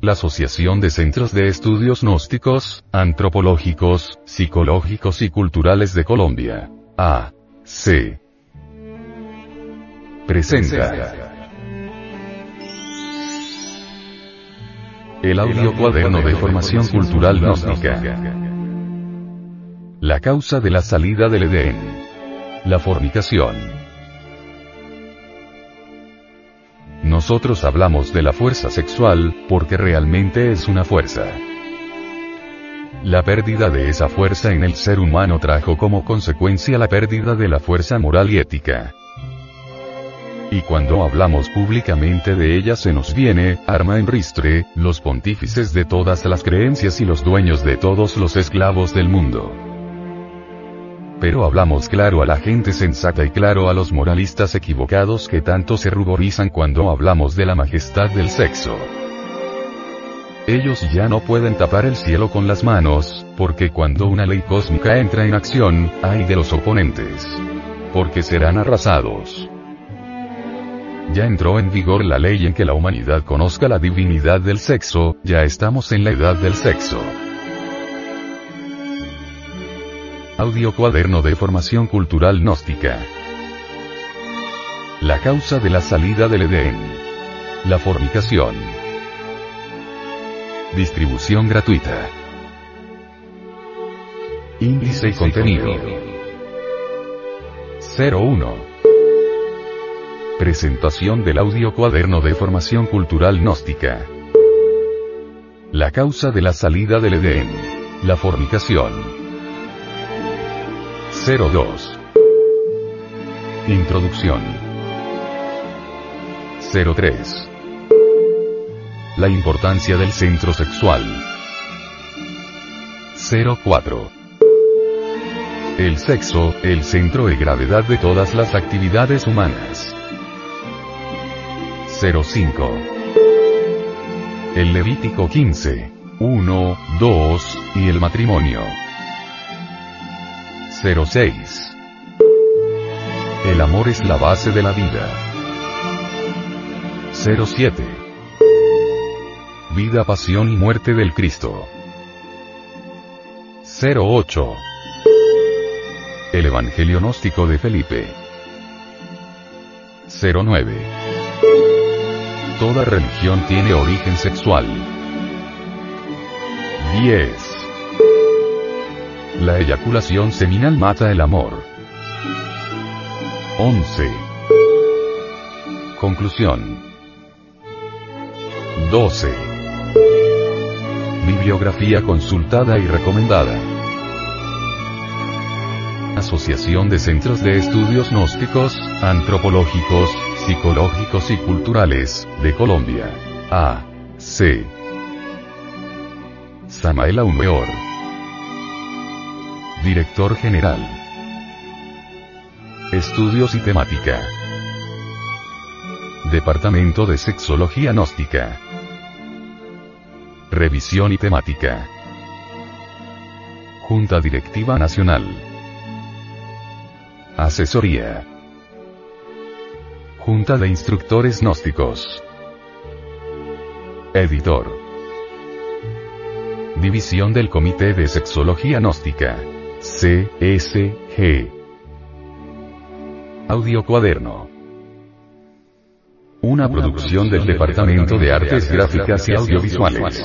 la Asociación de Centros de Estudios Gnósticos, Antropológicos, Psicológicos y Culturales de Colombia. A. C. Presenta. El audio cuaderno de formación cultural gnóstica. La causa de la salida del Edén. La fornicación. Nosotros hablamos de la fuerza sexual, porque realmente es una fuerza. La pérdida de esa fuerza en el ser humano trajo como consecuencia la pérdida de la fuerza moral y ética. Y cuando hablamos públicamente de ella se nos viene, arma en ristre, los pontífices de todas las creencias y los dueños de todos los esclavos del mundo. Pero hablamos claro a la gente sensata y claro a los moralistas equivocados que tanto se ruborizan cuando hablamos de la majestad del sexo. Ellos ya no pueden tapar el cielo con las manos, porque cuando una ley cósmica entra en acción, hay de los oponentes. Porque serán arrasados. Ya entró en vigor la ley en que la humanidad conozca la divinidad del sexo, ya estamos en la edad del sexo. Audio cuaderno de formación cultural gnóstica. La causa de la salida del Edén. La fornicación. Distribución gratuita. Índice y contenido. 01. Presentación del audio cuaderno de formación cultural gnóstica. La causa de la salida del Edén. La fornicación. 02. Introducción. 03. La importancia del centro sexual. 04. El sexo, el centro de gravedad de todas las actividades humanas. 05. El Levítico 15. 1, 2, y el matrimonio. 06. El amor es la base de la vida. 07. Vida, pasión y muerte del Cristo. 08. El Evangelio gnóstico de Felipe. 09. Toda religión tiene origen sexual. 10. La eyaculación seminal mata el amor. 11. Conclusión. 12. Bibliografía consultada y recomendada. Asociación de Centros de Estudios Gnósticos, Antropológicos, Psicológicos y Culturales, de Colombia. A. C. Samael Aumeor. Director General. Estudios y Temática. Departamento de Sexología Gnóstica. Revisión y Temática. Junta Directiva Nacional. Asesoría. Junta de Instructores Gnósticos. Editor. División del Comité de Sexología Gnóstica. CSG. Audio Cuaderno. Una producción del Departamento de Artes Gráficas y Audiovisuales.